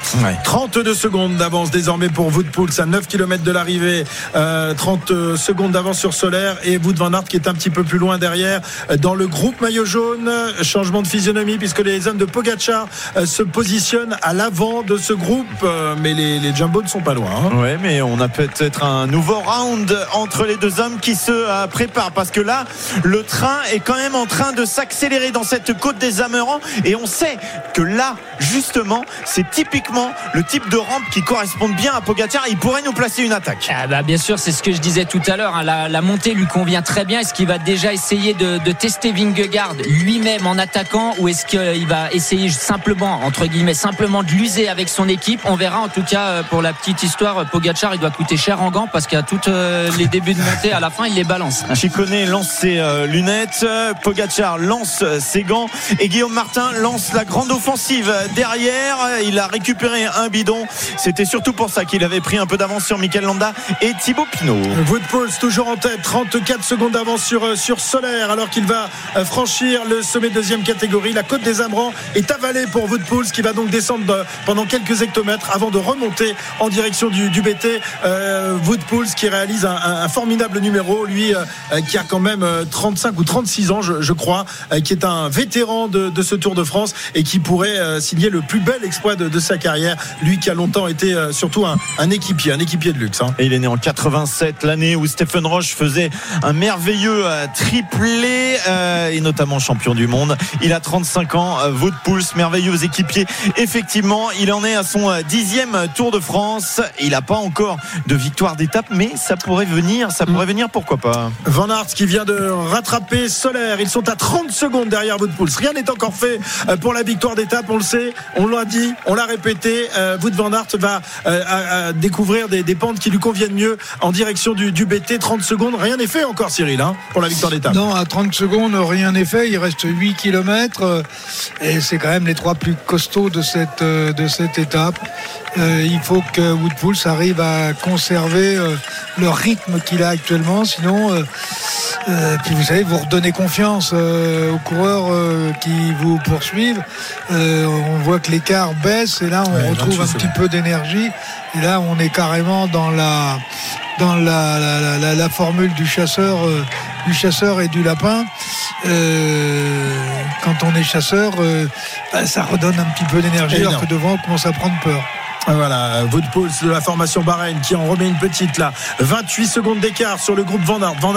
32 secondes d'avance désormais pour Woodpools à 9 km de l'arrivée. Euh, 30 secondes d'avance sur Solaire et Wood Van Aert qui est un petit peu plus loin derrière. Euh, Dans le groupe maillot jaune, changement de physionomie puisque les hommes de Pogacar euh, se positionnent à l'avant de ce groupe. Euh, Mais les, les Ne sont pas loin. hein. Ouais, mais on a peut-être un nouveau round entre les deux hommes qui se euh, préparent parce que là, le train est quand même en train de s'accélérer dans cette côte des Amerans et on sait que là, justement, c'est typiquement le type de rampe qui correspond bien à Pogacar. Il pourrait nous placer une attaque. Ah bah bien sûr, c'est ce que je disais tout à l'heure. hein. La, la montée lui convient très bien. Est-ce qu'il va déjà essayer de, de tester Vingegaard lui-même en attaquant ou est-ce qu'il va essayer simplement, entre guillemets, simplement de l'user avec son équipe? On verra. En tout cas, euh, pour la petite histoire, Pogachar, il doit coûter cher en gants parce qu'à tous les débuts de montée, à la fin, il les balance. Chicone lance ses euh, lunettes, Pogachar lance euh, ses gants et Guillaume Martin lance la grande offensive derrière. Il a récupéré un bidon. C'était surtout pour ça qu'il avait pris un peu d'avance sur Mikel Landa et Thibaut Pinot. Woodpools toujours en tête, 34 secondes d'avance sur, euh, sur Solaire alors qu'il va euh, franchir le sommet deuxième catégorie. La côte des Amerans est avalée pour Woodpools qui va donc descendre de- pendant quelques hectomètres avant de remonter en direction du, BT. Euh, Woodpools qui réalise un, un- formidable numéro, lui euh, euh, qui a quand même euh, 35 ou 36 ans je, je crois, euh, qui est un vétéran de, de ce Tour de France et qui pourrait euh, signer le plus bel exploit de, sa carrière. Lui qui a longtemps été euh, surtout un, un équipier, un équipier de luxe. hein. Et il est né en 87, l'année où Stephen Roche faisait un merveilleux euh, triplé euh, et notamment champion du monde. Il a 35 ans, euh, Wout Poels, merveilleux équipier. Effectivement, il en est à son euh, dixième Tour de France. Il n'a pas encore de victoire d'étape, mais ça pourrait venir, ça pourrait venir, pourquoi pas. Van Aert qui vient de rattraper Solaire. Ils sont à 30 secondes derrière Poels. Rien n'est encore fait euh, pour la victoire d'étape. On le sait, on l'a dit, on l'a répété. Euh, Wout Van Aert va euh, à- à découvrir des, des pentes qui lui conviennent mieux en direction du, du BT. 30 secondes. Rien n'est fait encore, Cyril, hein, pour la victoire d'étape. Non, à 30 secondes, rien n'est fait. Il reste 8 km. et c'est quand même les trois plus costauds de cette, de cette étape. Euh, il faut que Woodpools arrive à conserver euh, le rythme qu'il a actuellement. Sinon, euh, euh, puis vous savez, vous redonnez confiance aux coureurs qui vous poursuivent. On voit que l'écart baisse et là, on Ouais, retrouve 28 un petit peu d'énergie. Et là, on est carrément dans la dans la, la, la- la- la formule du chasseur, du chasseur et du lapin. Euh, quand on est chasseur, euh, bah, ça redonne un petit peu d'énergie, alors que devant, on commence à prendre peur. Voilà, Woodpools de la formation Bahreïn qui en remet une petite là. 28 secondes d'écart sur le groupe Van Aert, Van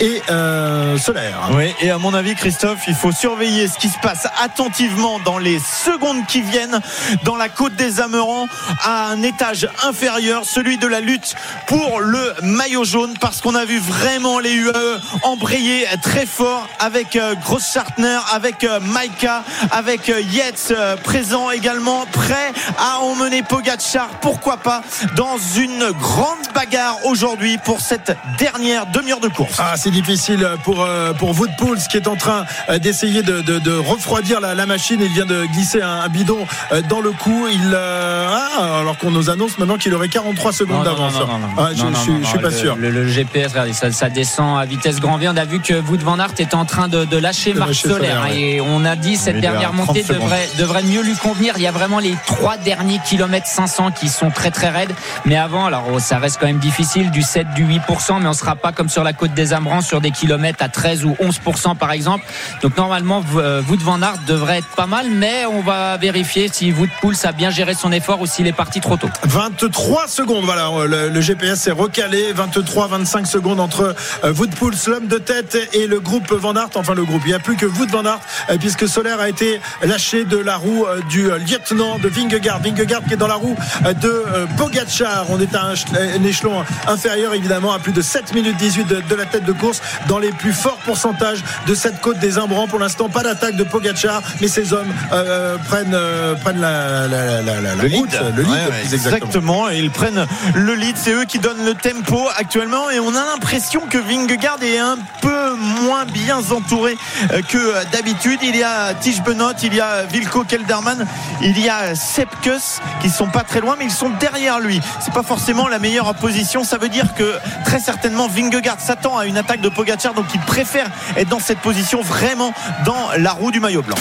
et euh, Solaire. Oui, et à mon avis, Christophe, il faut surveiller ce qui se passe attentivement dans les secondes qui viennent dans la côte des Amerants à un étage inférieur, celui de la lutte pour le maillot jaune, parce qu'on a vu vraiment les UAE embrayer très fort avec euh, Gross-Schartner, avec euh, Maika, avec euh, Yates euh, présent également, prêt à emmener Pogacar, pourquoi pas, dans une grande bagarre aujourd'hui pour cette dernière demi-heure de course. Ah, c'est difficile pour, euh, pour Woodpools qui est en train euh, d'essayer de, de- de refroidir la, la machine. Il vient de glisser un, un bidon euh, dans le cou. Il, euh, ah, alors qu'on nous annonce maintenant qu'il aurait 43 secondes d'avance. Ah, je, je je suis pas le- sûr. Le, le GPS, regardez, ça, ça descend à vitesse grand V. On a vu que Wout van Aert était en train de, de lâcher Marc. Soler, hein, ouais. Et on a dit cette est dernière 30 montée devrait, devrait mieux lui convenir. Il y a vraiment les trois derniers kilomètres 500 qui sont très très raides. Mais avant, alors oh, ça reste quand même difficile, du 7, du 8%, mais on sera pas comme sur la côte des Ambrans sur des kilomètres à 13 ou 11% par exemple. Donc normalement, euh, Wout van Aert devrait être pas mal, mais on va vérifier si Wout Pouls a bien géré son effort ou s'il est parti trop tôt. 23 secondes, voilà, le, le GPS est recalé, 23-25 secondes entre euh, Woodpools, l'homme de tête, et le groupe Van Aert, enfin le groupe, il n'y a plus que Wood Van Aert, euh, puisque Solaire a été lâché de la roue euh, du euh, lieutenant de Vingegaard, Vingegaard qui est dans la roue euh, de euh, Pogacar, on est à un, ch- un échelon inférieur évidemment à plus de 7 minutes 18 de, de la tête de course, dans les plus forts pourcentages de cette côte des Imbrans, pour l'instant pas d'attaque de Pogacar, mais ces hommes euh, prennent, euh, prennent la, la, la, la, la le lead, route, le lead Ouais, ouais, plus exactement. exactement. Et ils prennent le lead. C'est eux qui donnent le tempo actuellement. Et on a l'impression que Vingegaard est un peu moins bien entouré euh, que d'habitude. Il y a Tige Benot, il y a Vilko Kelderman, il y a Sepkus qui sont pas très loin, mais ils sont derrière lui. C'est pas forcément la meilleure position. Ça veut dire que très certainement Vingegaard s'attend à une attaque de Pogacar, donc il préfère être dans cette position vraiment dans la roue du maillot blanc.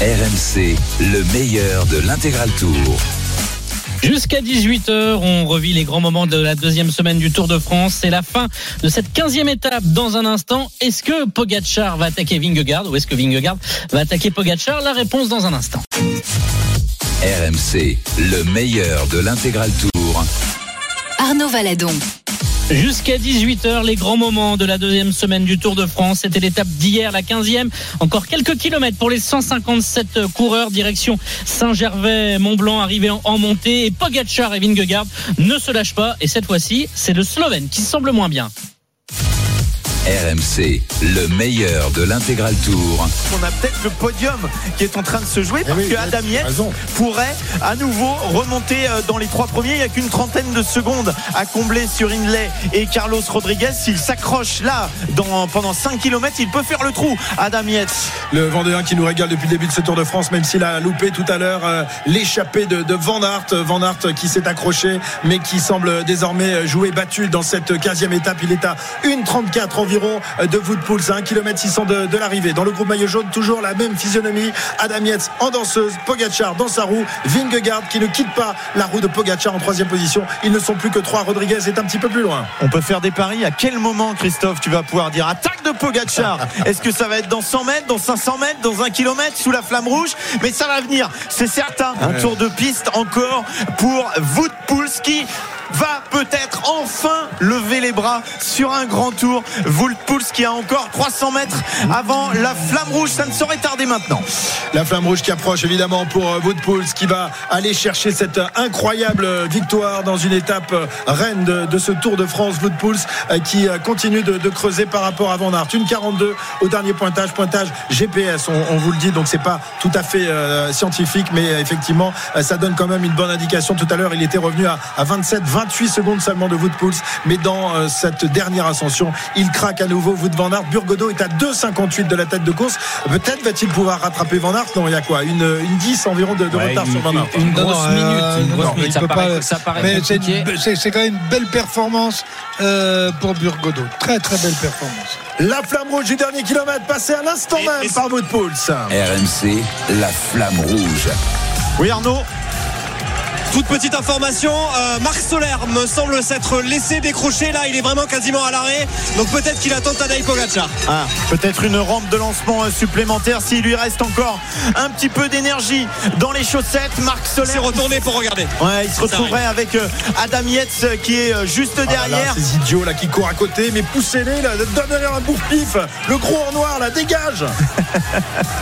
RMC, le meilleur de l'intégral tour. Jusqu'à 18h, on revit les grands moments de la deuxième semaine du Tour de France. C'est la fin de cette 15e étape dans un instant. Est-ce que Pogacar va attaquer Vingegaard ou est-ce que Vingegaard va attaquer Pogacar? La réponse dans un instant. RMC, le meilleur de l'intégral tour. Arnaud Valadon. Jusqu'à 18h, les grands moments de la deuxième semaine du Tour de France. C'était l'étape d'hier, la 15e. Encore quelques kilomètres pour les 157 coureurs. Direction Saint-Gervais-Mont-Blanc, arrivé en, en montée. Et Pogacar et Vingegaard ne se lâchent pas. Et cette fois-ci, c'est le Slovène qui semble moins bien. RMC, le meilleur de l'intégral tour. On a peut-être le podium qui est en train de se jouer parce Eh oui, que Adam Yates pourrait à nouveau remonter euh, dans les trois premiers. Il n'y a qu'une trentaine de secondes à combler sur Inley et Carlos Rodriguez. S'il s'accroche là dans, pendant 5 km, il peut faire le trou. Adam Yates. Le Vendéen qui nous régale depuis le début de ce Tour de France, même s'il a loupé tout à l'heure euh, l'échappée de, de Van Aert. Van Aert qui s'est accroché, mais qui semble désormais jouer battu dans cette 15e étape. Il est à 1,34 environ euh, de Woodpools, à 1 km 600 de, de l'arrivée. Dans le groupe maillot jaune, toujours la même physionomie. Adam Yates en danseuse, Pogacar dans sa roue, Vingegaard qui ne quitte pas la roue de Pogacar en troisième position. Ils ne sont plus que trois. Rodriguez est un petit peu plus loin. On peut faire des paris. À quel moment, Christophe, tu vas pouvoir dire attaque de Pogacar (laughs) Est-ce que ça va être dans 100 mètres, dans 500 mètres, dans un kilomètre, sous la flamme rouge? Mais ça va venir, c'est certain. Un tour de piste encore pour Wout Poels qui va peut-être enfin lever les bras sur un grand tour. Wout Poels qui a encore 300 mètres avant la flamme rouge. Ça ne saurait tarder maintenant. La flamme rouge qui approche évidemment pour euh, Woodpools qui va aller chercher cette euh, incroyable euh, victoire dans une étape reine de, ce Tour de France. Woodpools euh, qui continue de, creuser par rapport à Van. Une 42 au dernier pointage, pointage GPS. On, vous le dit, donc c'est pas tout à fait scientifique, mais effectivement ça donne quand même une bonne indication. Tout à l'heure, il était revenu à, à 27, 28 secondes seulement de Woodpools, mais dans cette dernière ascension, il craque à nouveau. Wout Van Aert, Burgodo est à 2,58 de la tête de course. Peut-être va-t-il pouvoir rattraper Van Aert Non, il y a quoi? Une, une 10 environ de, de Ouais, retard une- sur Van Aert. une grosse non, minute, une non, grosse non, minute. il Ça peut paraît, pas- ça paraît mais c'est quand même une belle performance euh, pour Burgodo. Très très belle performance. La flamme rouge du dernier kilomètre passée à l'instant même et- par Woodpools. RMC, la flamme rouge. Oui, Arnaud Toute petite information, euh, Marc Soler me semble s'être laissé décrocher. Là, il est vraiment quasiment à l'arrêt. Donc peut-être qu'il attend Tadej Pogacar. Ah, peut-être une rampe de lancement euh, supplémentaire s'il lui reste encore un petit peu d'énergie dans les chaussettes. Marc Soler. s'est retourné pour regarder. Ouais, il se retrouverait avec euh, Adam Yates qui est juste Ah là là, derrière. ces idiots là qui courent à côté, mais poussez-les là, donnez-leur un bourre-pif. Le gros en noir là, dégage. (laughs)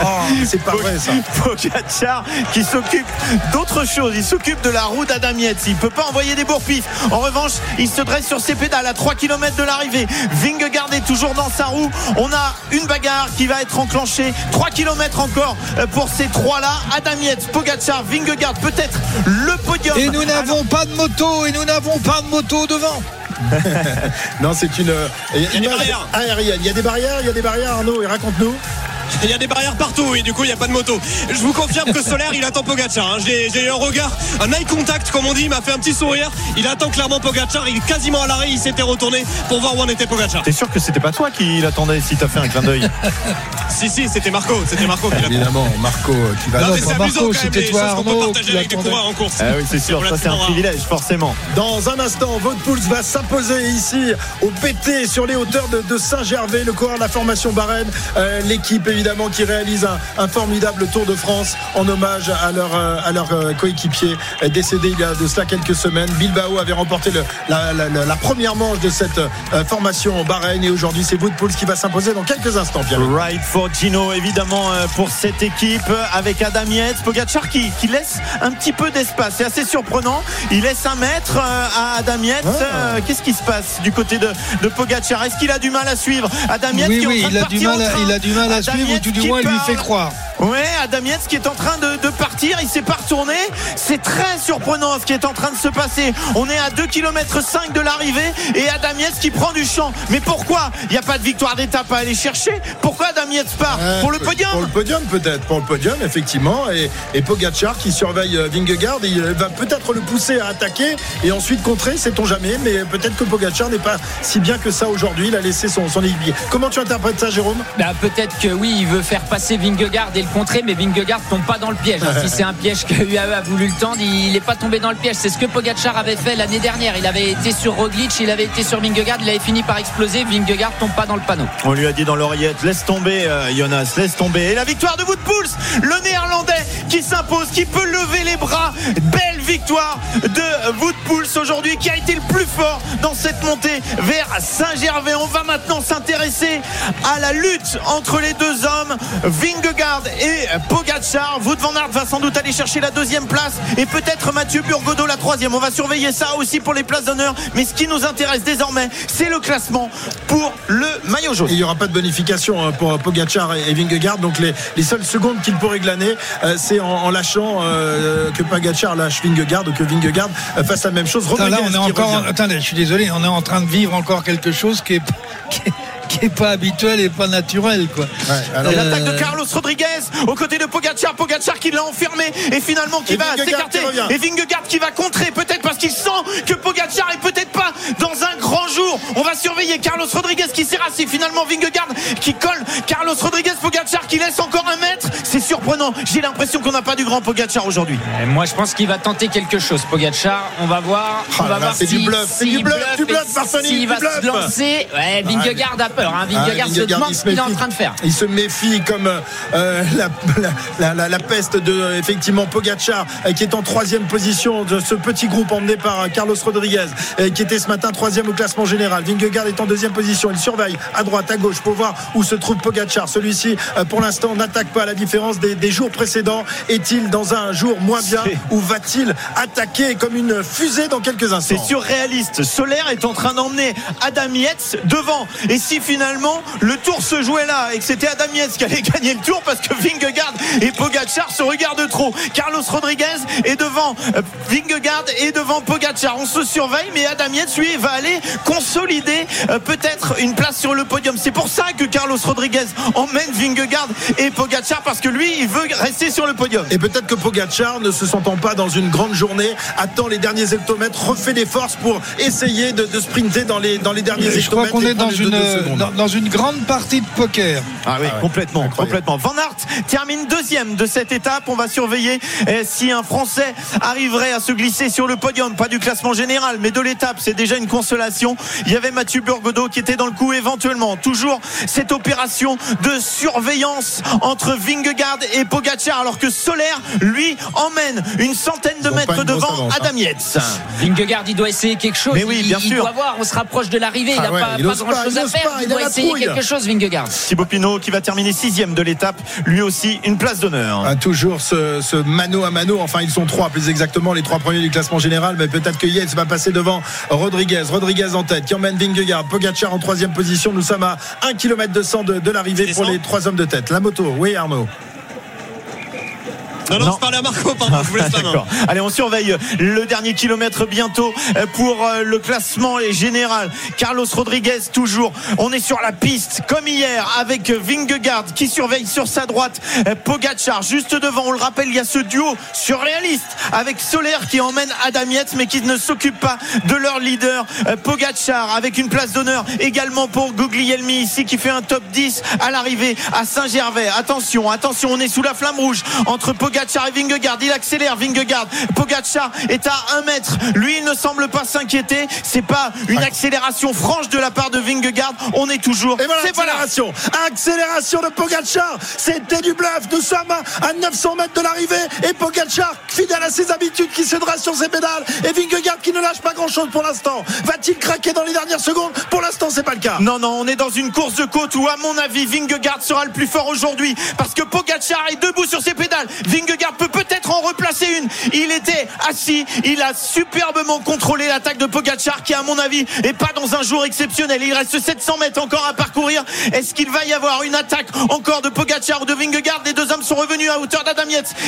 Oh, c'est pas vrai ça. Pogacar qui s'occupe d'autre chose. Il s'occupe de la roue d'Adam Yates. Il peut pas envoyer des bourpifs. En revanche, il se dresse sur ses pédales à 3 km de l'arrivée. Vingegaard est toujours dans sa roue. On a une bagarre qui va être enclenchée. 3 km encore euh, pour ces trois-là. Adam Yates, Pogacar, Vingegaard, peut-être le podium. Et nous n'avons pas de moto, et nous n'avons pas de moto devant. (laughs) Non, c'est une euh, y a des image barrières. aérienne. Il y a des barrières, il y a des barrières, Arnaud, et raconte-nous. Il y a des barrières partout et du coup il n'y a pas de moto. Je vous confirme que Solaire il attend Pogacar. hein. J'ai eu un regard, un eye contact comme on dit, il m'a fait un petit sourire. Il attend clairement Pogacar. Il est quasiment à l'arrêt. Il s'était retourné pour voir où en était Pogacar. T'es sûr que c'était pas toi qui l'attendais si t'as fait un clin d'œil (laughs) Si si, c'était Marco. C'était Marco qui Évidemment, Marco euh, qui va. Non, mais c'est amusant Marco, quand même les toi choses qu'on peut Arnaud qui partager avec des coureurs en course. Ah oui, c'est sûr, ça c'est un privilège, forcément. Dans un instant, Wout Poels va s'imposer ici au PT sur les hauteurs de, de Saint-Gervais, le coureur de la formation Barenne, Euh, l'équipe évidemment qui réalise un, un formidable Tour de France en hommage à leur, euh, à leur euh, coéquipier euh, décédé il y a de cela quelques semaines. Bilbao avait remporté le- la, la- la- la première manche de cette formation Bahreïn et aujourd'hui c'est Wout Poels qui va s'imposer dans quelques instants. Pierre. Right for Gino, évidemment, pour cette équipe avec Adam Yates. Pogacar qui, qui laisse un petit peu d'espace. C'est assez surprenant. Il laisse un mètre à Adam Yates. Ah. Qu'est-ce qui se passe du côté de, de Pogacar? Est-ce qu'il a du mal à suivre Adam Yates Oui, qui est en oui, train il de a mal, en il a du mal à Adam suivre, ou Yates tout du qui moins il lui fait croire. Ouais, Adam Yates qui est en train de, de partir, il s'est pas retourné. C'est très surprenant ce qui est en train de se passer. On est à 2 km 5 de l'arrivée et Adam Yates qui prend du champ. Mais pourquoi? Il n'y a pas de victoire d'étape à aller chercher Pourquoi Adam Yates part? Euh, Pour le Pour podium le podium peut-être, pour le podium effectivement. Et, et Pogacar qui surveille euh, Vingegaard, et il va peut-être le pousser à attaquer et ensuite contrer, sait-on jamais. Mais peut-être que Pogacar n'est pas si bien que ça aujourd'hui. Il a laissé son, son équipier. Comment tu interprètes ça, Jérôme? Bah, peut-être que oui, il veut faire passer Vingegaard et le contrer, mais Vingegaard tombe pas dans le piège. si c'est un piège que UAE a voulu le tendre, il n'est pas tombé dans le piège. C'est ce que Pogacar avait fait l'année dernière. Il avait été sur Roglic, il avait été sur Vingegaard, il avait fini par exploser. Vingegaard tombe pas dans le panneau. On lui a dit dans l'oreillette, laisse tomber euh, Jonas, laisse tomber. Et la victoire de Wout Poels, le néerlandais qui s'impose, qui peut lever les bras. Belle victoire de Wout Poels aujourd'hui, qui a été le plus fort dans cette montée vers Saint-Gervais. On va maintenant s'intéresser à la lutte entre les deux hommes, Vingegaard et Pogacar. Wout van Aert va sans doute aller chercher la deuxième place et peut-être Mathieu Burgodeau la troisième. On va surveiller ça aussi pour les places d'honneur. Mais ce qui nous intéresse désormais, c'est le classement pour le maillot jaune. Il n'y aura pas de bonification hein, pour Pogacar et Vingegaard. Donc les, les seules secondes qu'il pourrait glaner, euh, c'est en, en lâchant euh, que Pogacar lâche Vingegaard ou que Vingegaard euh, fasse la même chose. Attends, là, on est encore. revient. Attendez, je suis désolé, on est en train de vivre encore quelque chose qui est, qui est, qui est pas habituel et pas naturel, quoi. Ouais, alors- Et Euh, L'attaque de Carlos Rodriguez aux côtés de Pogacar, Pogacar qui l'a enfermé et finalement qui Et va s'écarter et Vingegaard qui va contrer peut-être parce qu'il sent que Pogacar est peut-être pas dans un grand jour. On va surveiller Carlos Rodriguez qui s'est rassé finalement Vingegaard qui colle Carlos Rodriguez Pogacar qui laisse encore un mètre. C'est surprenant. J'ai l'impression qu'on n'a pas du grand Pogacar aujourd'hui. Euh, Moi, je pense qu'il va tenter quelque chose, Pogacar. On va voir. Oh on va voir c'est du si- bluff, c'est du bluff, du bluff, S'il du va se lancer. Ouais, Vingegaard a peur. Hein. Vingegaard Ah, se demande il ce se qu'il est en méfie. train de faire. Il se méfie comme euh, la, la, la- la peste de euh, effectivement Pogacar euh, qui est en troisième position de ce petit groupe emmené par euh, Carlos Rodriguez euh, qui était ce matin troisième au classement général. Vingegaard est en deuxième position. Il surveille à droite, à gauche pour voir où se trouve Pogacar. Celui-ci, euh, pour l'instant, n'attaque pas à la différence des, des jours précédents. Est-il dans un jour moins bien ou va-t-il attaquer comme une fusée dans quelques instants? C'est surréaliste. Solaire est en train d'emmener Adam Yates devant. Et si finalement le tour se jouait là et que c'était Adam Yates qui allait (laughs) gagner le tour parce que Vingegaard et Pogacar se regardent trop. Carlos Rodriguez est devant euh, Vingegaard et devant Pogacar. On se surveille, mais Adam Yates lui va aller consolider euh, peut-être une place sur le podium. C'est pour ça que Carlos Rodriguez emmène Vingegaard et Pogacar parce que lui il veut rester sur le podium. Et peut-être que Pogacar, ne se sentant pas dans une grande journée, attend les derniers hectomètres, refait des forces pour essayer de, de sprinter dans les, dans les derniers Je crois hectomètres. qu'on est dans prendre les une, deux, deux secondes. dans, une grande partie de poker. Ah oui, Ah ouais. complètement, Incroyable. complètement. Van Aert termine deuxième de cette étape. On va surveiller eh, si un Français arriverait à se glisser sur le podium, pas du classement général, mais de l'étape. C'est déjà une consolation. Il y avait Mathieu Burgodeau qui était dans le coup éventuellement. Toujours cette opération de surveillance entre Vingegaard et Pogacar, alors que Solaire, lui, emmène une centaine de mètres devant avance, hein. Adam Yates. Vingegaard, il doit essayer quelque chose. Mais oui, il, bien il sûr. doit voir, on se rapproche de l'arrivée. Il Ah n'a ouais, pas, il pas ose pas, grand chose il à faire. Il doit essayer trouille. quelque chose, Vingegaard. Thibaut Pinot qui va terminer sixième de l'étape, lui aussi une place d'honneur. Ah, toujours ce, ce mano à mano. Enfin, ils sont trois, plus exactement, les trois premiers du classement général. Mais peut-être que Yates va passer devant Rodriguez. Rodriguez en tête, qui emmène Vingegaard. Pogacar en troisième position. Nous sommes à 1 km de 100 de, de l'arrivée pour les trois hommes de tête. La moto, oui, Arnaud. Non, non, Non. je parlais à Marco, pardon, je vous laisse la main. D'accord. Allez, on surveille le dernier kilomètre bientôt euh, pour euh, le classement général. Carlos Rodriguez toujours. On est sur la piste comme hier avec Vingegaard qui surveille sur sa droite euh, Pogacar juste devant. On le rappelle, il y a ce duo surréaliste avec Soler qui emmène Adam Yates mais qui ne s'occupe pas de leur leader Pogacar avec une place d'honneur également pour Guglielmi ici qui fait un top 10 à l'arrivée à Saint-Gervais. Attention, attention, on est sous la flamme rouge entre Pogacar et Vingegaard. Il accélère Vingegaard. Pogacar est à 1 mètre. Lui, il ne semble pas s'inquiéter. C'est pas une accélération franche de la part de Vingegaard. On est toujours. Et voilà l'accélération. Accélération de Pogacar. C'était du bluff. Nous sommes à 900 mètres de l'arrivée. Et Pogacar, fidèle à ses habitudes, qui se dresse sur ses pédales. Et Vingegaard qui ne lâche pas grand chose pour l'instant. Va-t-il craquer dans les dernières secondes? Pour l'instant, c'est pas le cas. Non, non, on est dans une course de côte où, à mon avis, Vingegaard sera le plus fort aujourd'hui parce que Pogacar est debout sur ses pédales. Vingegaard peut peut-être en replacer une. Il était assis, il a superbement contrôlé l'attaque de Pogacar qui, à mon avis, est pas dans un jour exceptionnel. Il reste 700 mètres encore à parcourir. Est-ce qu'il va y avoir une attaque encore de Pogacar ou de Vingegaard? Les deux hommes sont revenus à hauteur d'Adam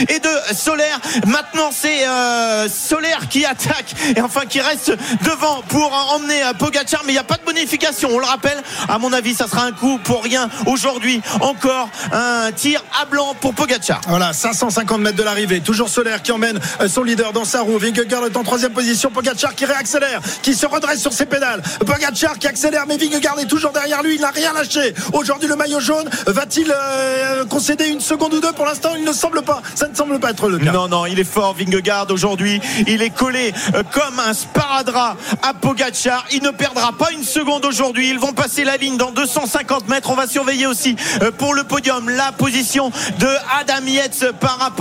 et de Solaire. Maintenant, c'est euh, Solaire qui attaque et enfin qui reste devant pour emmener euh, Pogacar, mais il n'y a pas de bonification. On le rappelle. À mon avis, ça sera un coup pour rien aujourd'hui. Encore un tir à blanc pour Pogacar. Voilà, 550 mètres de l'arrivée. Toujours Solaire qui emmène euh, son leader dans sa roue. Vingegaard est en troisième position. Pogacar qui réaccélère, qui se redresse sur ses pédales. Pogacar qui accélère, mais Vingegaard est toujours derrière lui. Il n'a rien lâché. Aujourd'hui, le maillot jaune va-t-il euh, concéder une seconde ou deux? Pour l'instant, il ne semble pas. Ça ne semble pas être le cas. Non, non, il est fort, Vingegaard aujourd'hui. Il est collé euh, comme un sparadrap à Pogacar. Il ne perdra pas une seconde aujourd'hui. Ils vont passer la ligne dans 250 mètres. On va surveiller aussi pour le podium la position de Adam Yates par rapport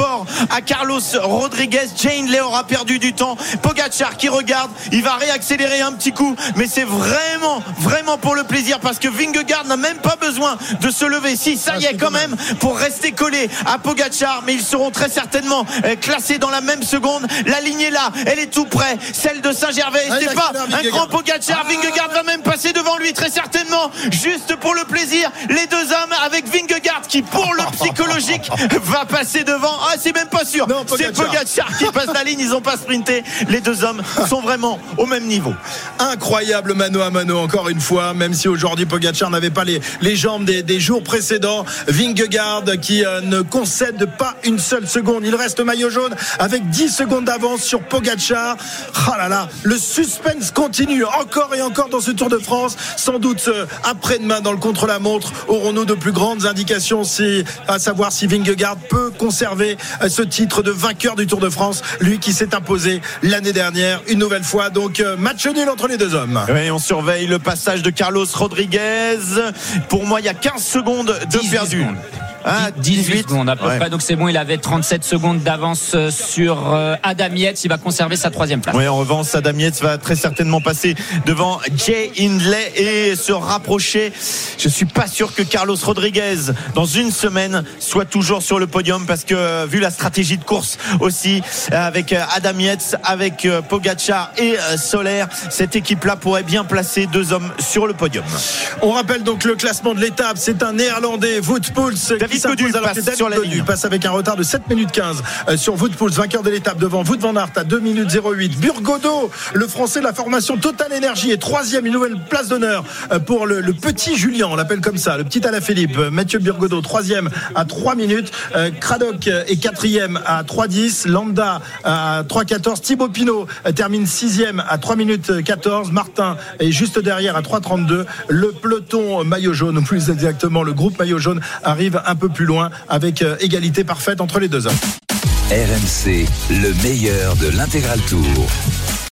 à Carlos Rodriguez. Jane Lay aura perdu du temps. Pogacar qui regarde, il va réaccélérer un petit coup, mais c'est vraiment, vraiment pour le plaisir parce que Vingegaard n'a même pas besoin de se lever. Si, ça Ah, y est quand même pour rester collé à Pogacar, mais ils seront très certainement euh, classés dans la même seconde. La ligne est là, elle est tout près, celle de Saint-Gervais. Ah, C'est pas un grand Pogacar. Ah. Vingegaard va même passer devant lui très certainement, juste pour le plaisir. Les deux hommes avec Vingegaard qui, pour le (laughs) psychologique, va passer devant. Ah, c'est même pas sûr. C'est Pogacar. Qui passe la ligne. Ils ont pas sprinté. Les deux hommes sont vraiment au même niveau. Incroyable mano à mano encore une fois, même si aujourd'hui Pogacar n'avait pas les, les jambes des, des jours précédents. Vingegaard qui euh, ne concède pas une seule seconde. Il reste maillot jaune avec 10 secondes d'avance sur Pogacar. Ah là là, le suspense continue encore et encore dans ce Tour de France. Sans doute euh, après-demain dans le contre-la-montre aurons-nous de plus grandes indications si, à savoir si Vingegaard peut conserver euh, ce titre de vainqueur du Tour de France, lui qui s'est imposé l'année dernière une nouvelle fois. Donc euh, match nul entre les deux hommes. Oui, on surveille le passage de Carlos Rodriguez. Pour moi, il y a 15 secondes de 18 perdu. secondes. Ah, 18 secondes à peu Ouais. près, donc c'est bon, il avait 37 secondes d'avance euh, sur euh, Adam Yates, il va conserver sa troisième place. Oui, en revanche, Adam Yates va très certainement passer devant Jay Hindley et se rapprocher. Je suis pas sûr que Carlos Rodriguez, dans une semaine, soit toujours sur le podium parce que, euh, vu la stratégie de course aussi, avec Adam Yates, avec Pogacar et Soler, cette équipe-là pourrait bien placer deux hommes sur le podium. On rappelle donc le classement de l'étape. C'est un néerlandais, Wout Poels, David Godu passe sur la ligne. passe avec un retard de 7 minutes 15 euh, sur Wout Poels, vainqueur de l'étape devant Wout van Aert à 2 minutes 08. Burgodo, le français de la formation Total Énergie est troisième, une nouvelle place d'honneur euh, pour le, le petit Julien, on l'appelle comme ça, le petit Alaphilippe. Euh, Mathieu Burgodo, troisième à 3 minutes. Craddock est quatrième à 3,10. Lambda à 3,14. Thibaut Pinot termine sixième à 3 minutes 14. Martin est juste derrière à 3,32. Le peloton maillot jaune, ou plus exactement le groupe maillot jaune, arrive un peu plus loin avec euh, égalité parfaite entre les deux hommes. RMC, le meilleur de l'intégral tour.